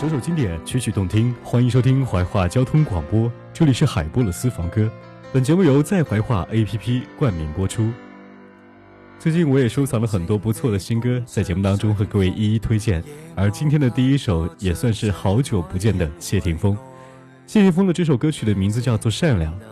首首经典，曲曲动听，欢迎收听怀化交通广播，这里是海波的私房歌。本节目由在怀化 APP 冠名播出。最近我也收藏了很多不错的新歌，在节目当中和各位一一推荐。而今天的第一首也算是好久不见的谢霆锋，谢霆锋的这首歌曲的名字叫做《善良》。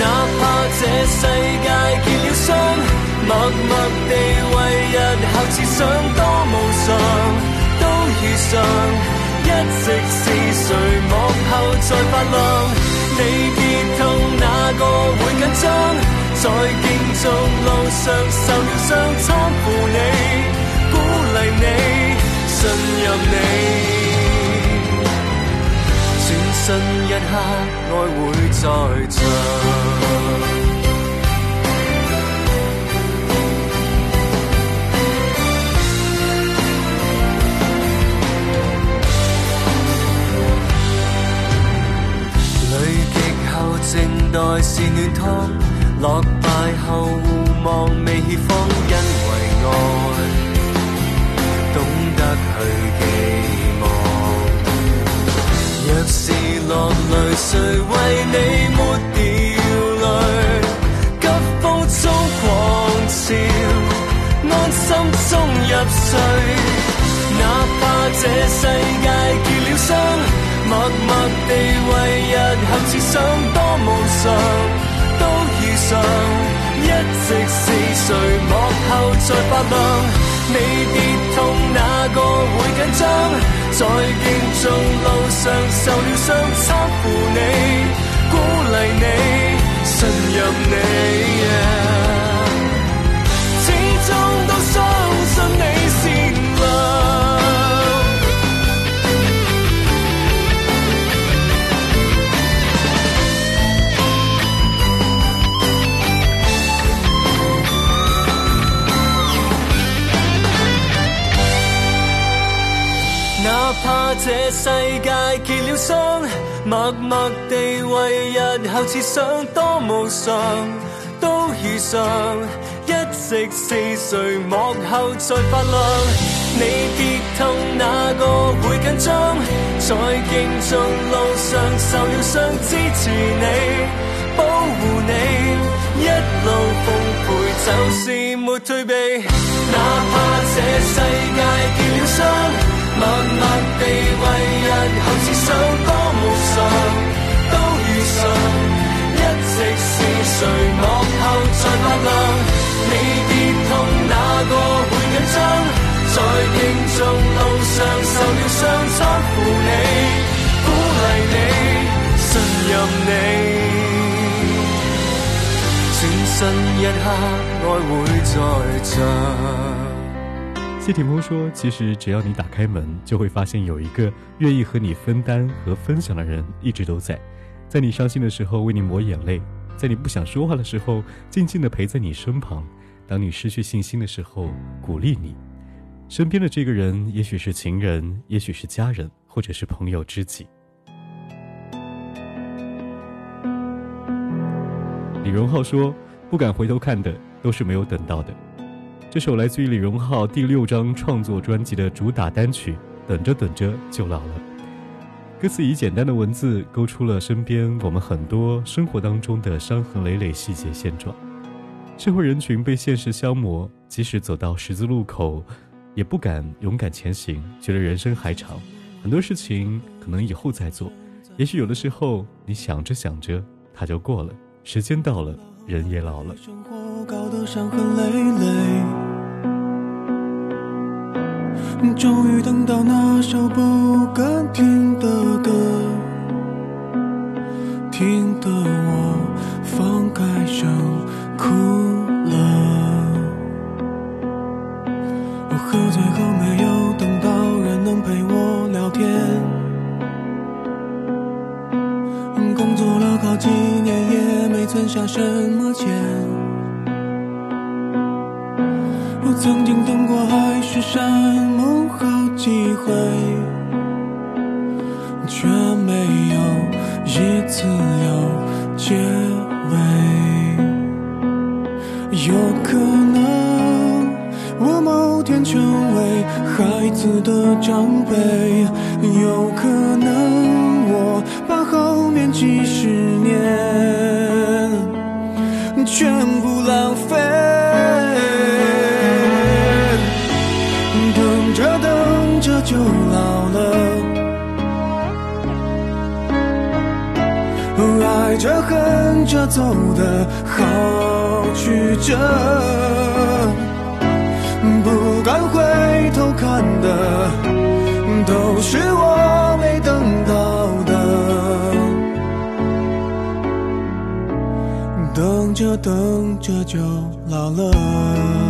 哪怕这世界结了霜，默默地为日后设想，多无常都遇上。一直是谁幕后在发亮？你别痛，哪个会紧张？在竞逐路上受了伤，搀扶你，鼓励你，信任你。信一刻爱会再长，累极后静待是暖汤，落败后望未怯方因为爱懂得去期望。若是落泪，谁为你抹掉泪？急风中狂潮，安心中入睡。哪怕这世界结了霜，默默地为日后设想，多无常都遇常。一直是谁幕后在发亮？你跌痛，哪个会紧张？在建造路上受了伤，搀扶你，鼓励你，信任你，始终都相信你。怕这世界结了伤，默默地为日后设想，多无常都遇上。一直是谁幕后在发亮？你别痛，哪个会紧张？在竞争路上受了伤，支持你，保护你，一路奉陪，就是没退避。哪怕这世界结了伤。默默地为日后设想多无常，都遇上，一直是谁幕后在发亮？你跌痛哪个会紧张？在竞争路上受了伤，搀扶你，鼓励你，信任你，转身一刻爱会再长。谢霆锋说：“其实只要你打开门，就会发现有一个愿意和你分担和分享的人一直都在，在你伤心的时候为你抹眼泪，在你不想说话的时候静静的陪在你身旁，当你失去信心的时候鼓励你。身边的这个人，也许是情人，也许是家人，或者是朋友知己。”李荣浩说：“不敢回头看的，都是没有等到的。”这首来自于李荣浩第六张创作专辑的主打单曲《等着等着就老了》，歌词以简单的文字勾出了身边我们很多生活当中的伤痕累累细节现状，社会人群被现实消磨，即使走到十字路口，也不敢勇敢前行，觉得人生还长，很多事情可能以后再做，也许有的时候你想着想着它就过了，时间到了，人也老了，生活搞得伤痕累累。终于等到那首不敢听的歌，听得我放开手哭了。我喝醉后没有等到人能陪我聊天，工作了好几年也没存下什么钱。曾经等过海誓山盟好几回，却没有一次有结尾。有可能我某天成为孩子的长辈，有可能。走的好曲折，不敢回头看的，都是我没等到的，等着等着就老了。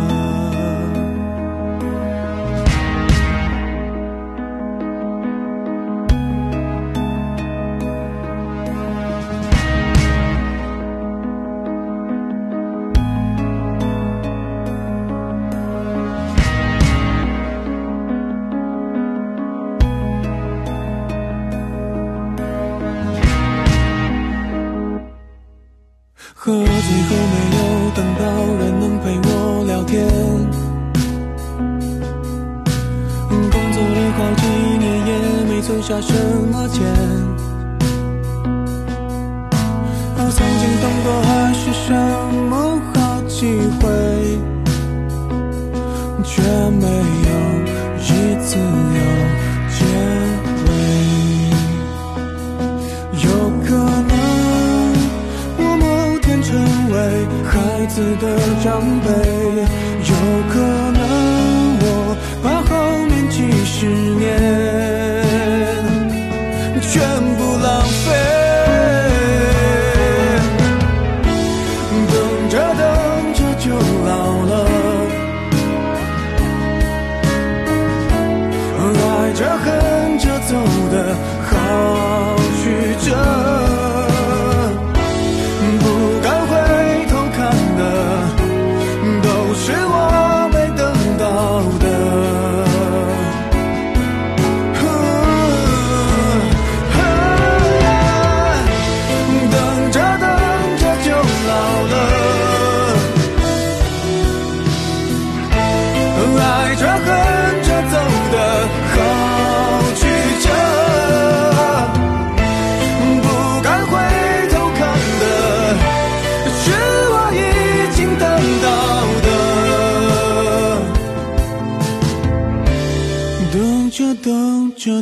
剩下什么钱？曾经痛过还是什么好机会，却没有一次有结尾。有可能我某天成为孩子的长辈。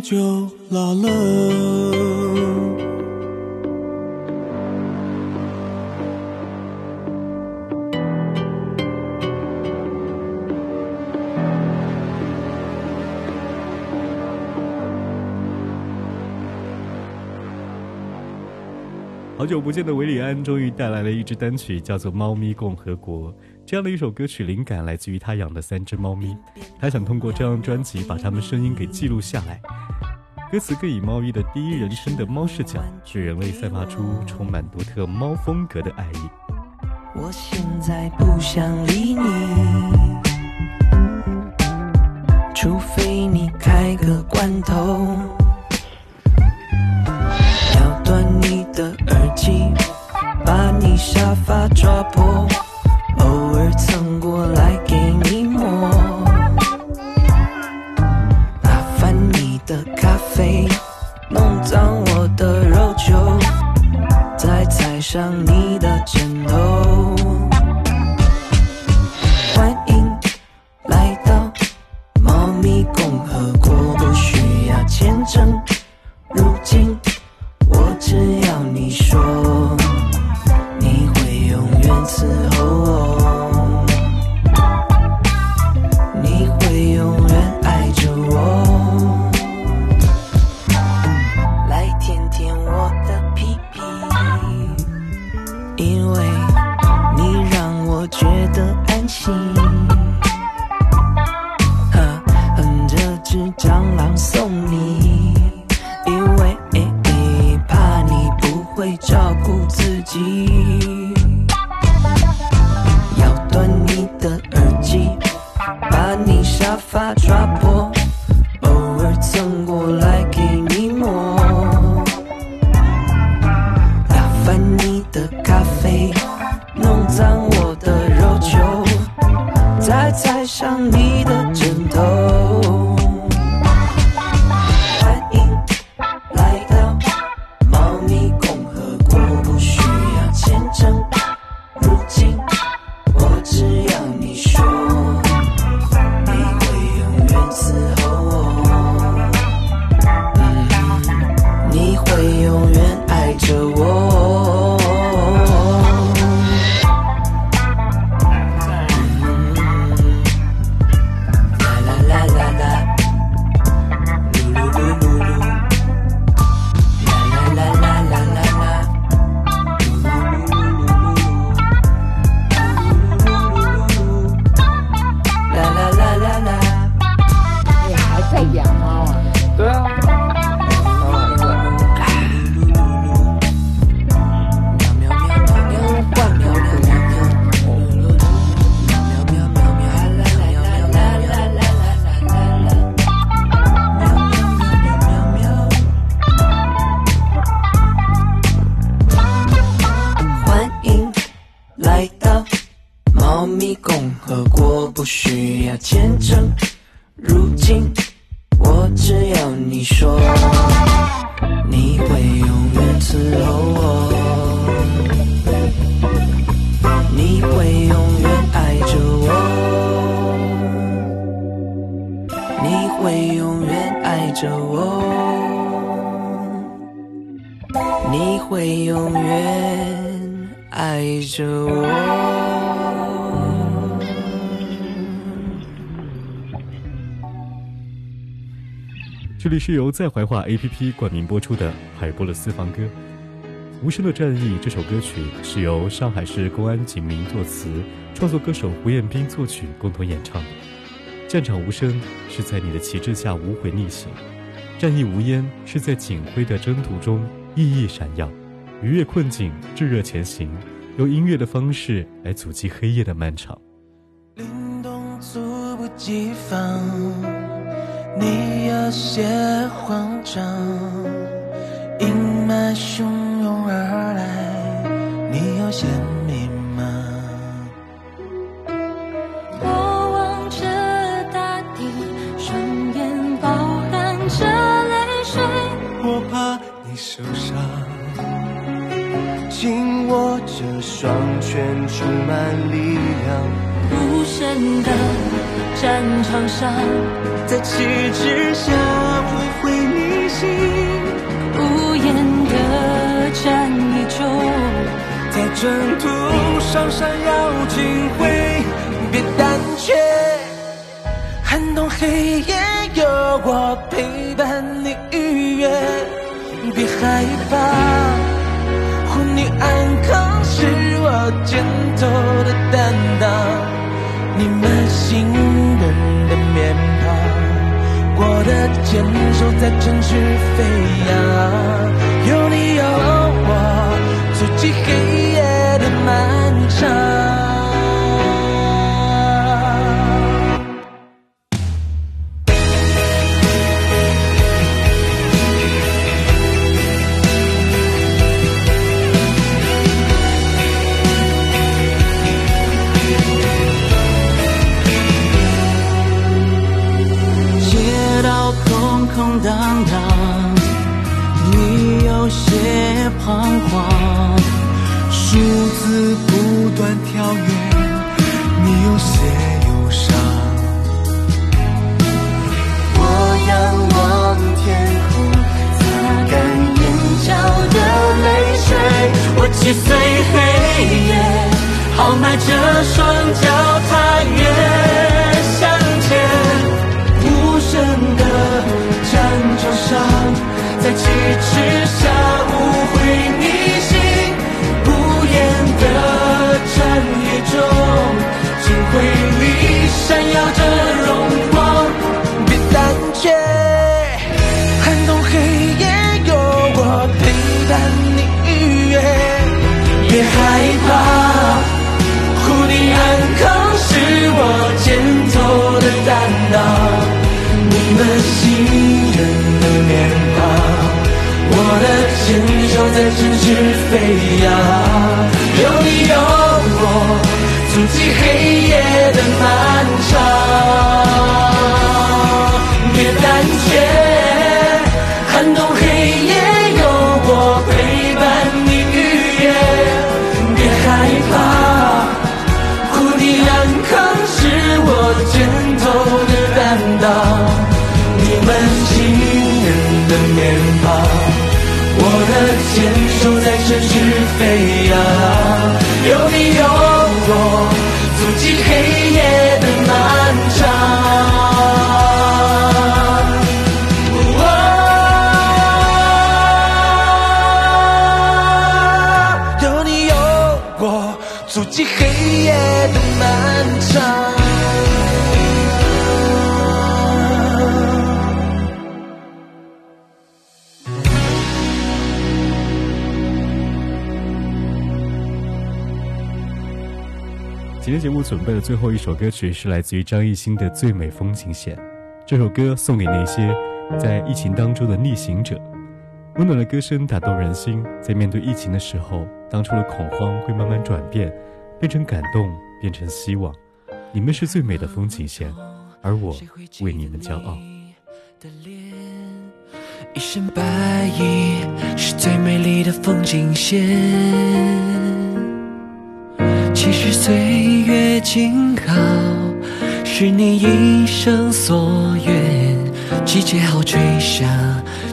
就老了。好久不见的维里安终于带来了一支单曲，叫做《猫咪共和国》。这样的一首歌曲灵感来自于他养的三只猫咪，他想通过这张专辑把它们声音给记录下来。歌词各以猫咪的第一人称的猫视角，对人类散发出充满独特猫风格的爱意。我现在不想理你，除非你开个罐头，咬断你的耳机，把你沙发抓破。共和国不需要见证。如今我只要你说，你会永远伺候我，你会永远爱着我，你会永远爱着我，你会永远爱着我。这里是由在怀化 APP 冠名播出的《海波的私房歌》《无声的战役》这首歌曲是由上海市公安警民作词，创作歌手胡彦斌作曲，共同演唱战场无声，是在你的旗帜下无悔逆行；战役无烟，是在警徽的征途中熠熠闪耀。逾越困境，炙热前行，用音乐的方式来阻击黑夜的漫长。你有些慌张，阴霾汹涌而来，你有些迷茫。我望着大地，双眼饱含着泪水，我怕你受伤，紧握着双拳充满力量，无声的。战场上，在旗帜下我会逆行。无言的战役中，在征途上闪耀金辉。别胆怯，寒冬黑夜有我陪伴你逾越。别害怕，护你安康是我肩头的担当。你们心动的面庞，我的坚守在城市飞扬。有你有我，足迹黑夜的漫长。一想。在城市飞扬，有你有我，足迹黑夜的漫长。飞扬。今天节目准备的最后一首歌曲是来自于张艺兴的《最美风景线》，这首歌送给那些在疫情当中的逆行者。温暖的歌声打动人心，在面对疫情的时候，当初的恐慌会慢慢转变，变成感动，变成希望。你们是最美的风景线，而我为你们骄傲。一身白衣是最美丽的风景线。其实岁月静好，是你一生所愿。集结号吹响，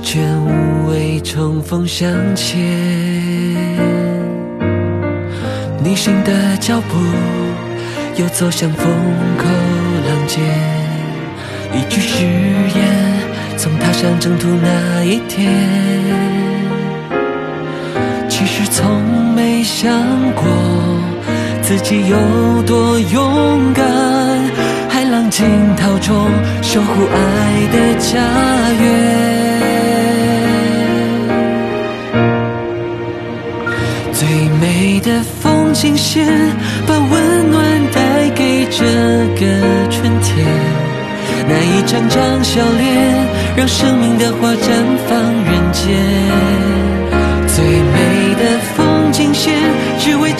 全无畏冲锋向前。逆行的脚步，又走向风口浪尖。一句誓言，从踏上征途那一天。其实从没想过。自己有多勇敢？海浪惊涛中守护爱的家园。最美的风景线，把温暖带给这个春天。那一张张笑脸，让生命的花绽放人间。最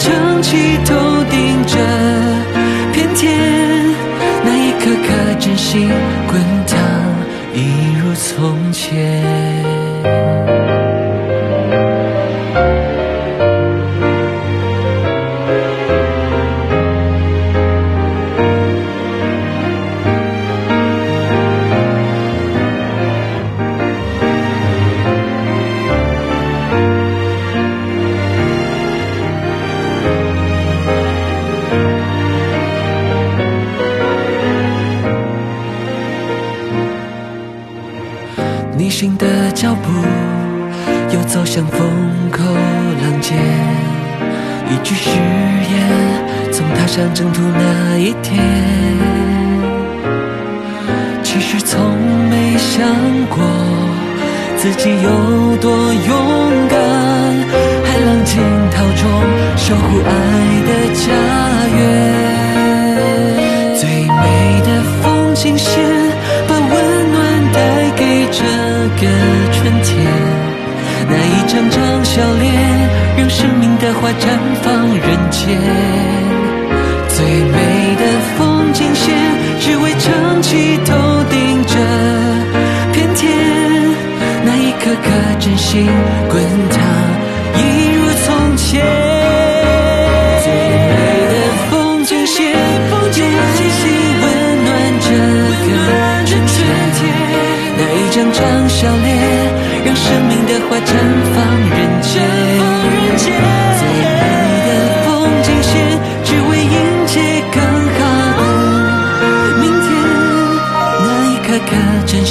撑起头顶这片天，那一颗颗真心滚烫，一如从前。征途那一天，其实从没想过自己有多勇敢。海浪惊涛中，守护爱的家园。最美的风景线，把温暖带给这个春天。那一张张笑脸，让生命的花绽放人间。惊弦，只为撑起头顶这片天。那一颗颗真心滚烫，一如从前。最美的风景线，用心温暖这个那一张张笑脸，让生命的花绽放人间。最美的风景线。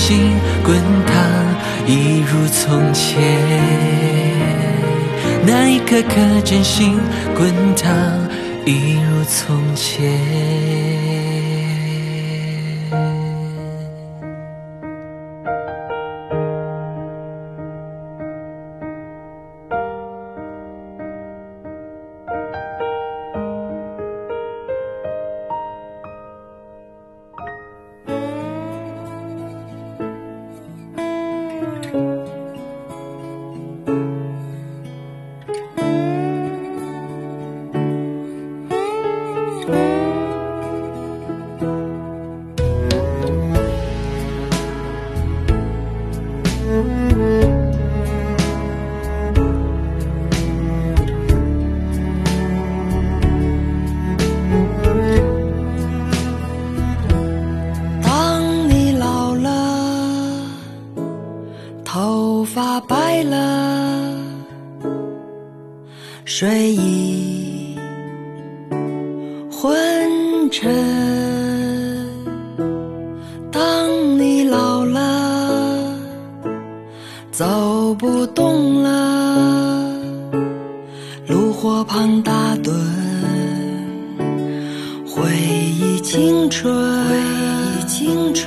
心滚烫，一如从前。那一颗颗真心滚烫，一如从前。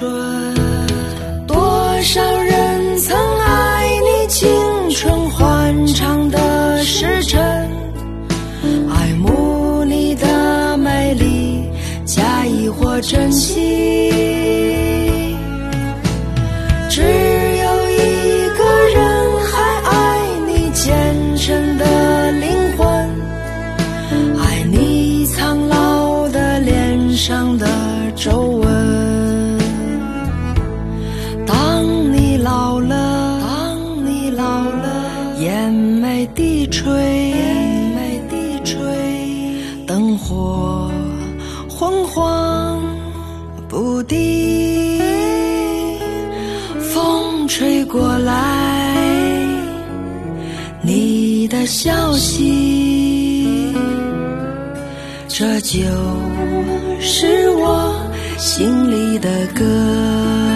说。过来你的消息，这就是我心里的歌。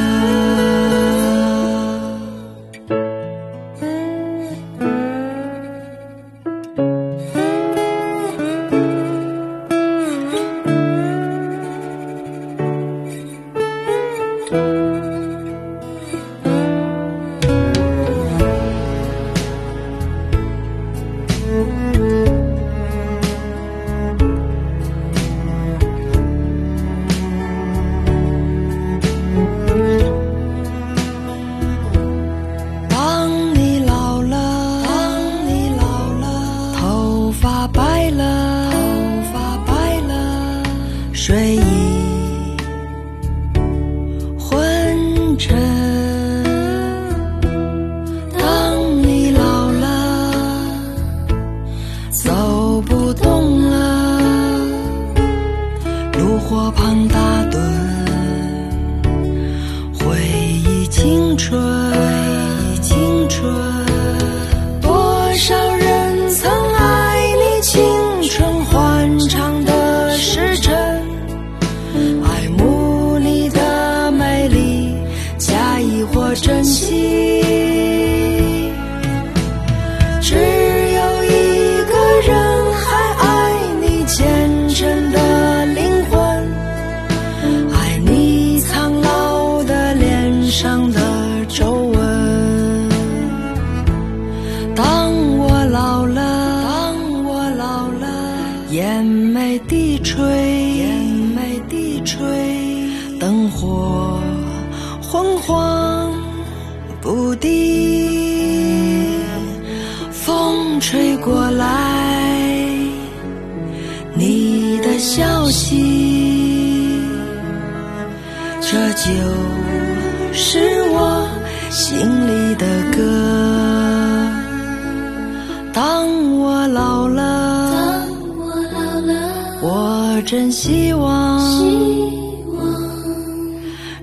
真希望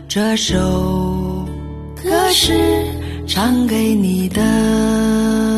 这首歌是唱给你的。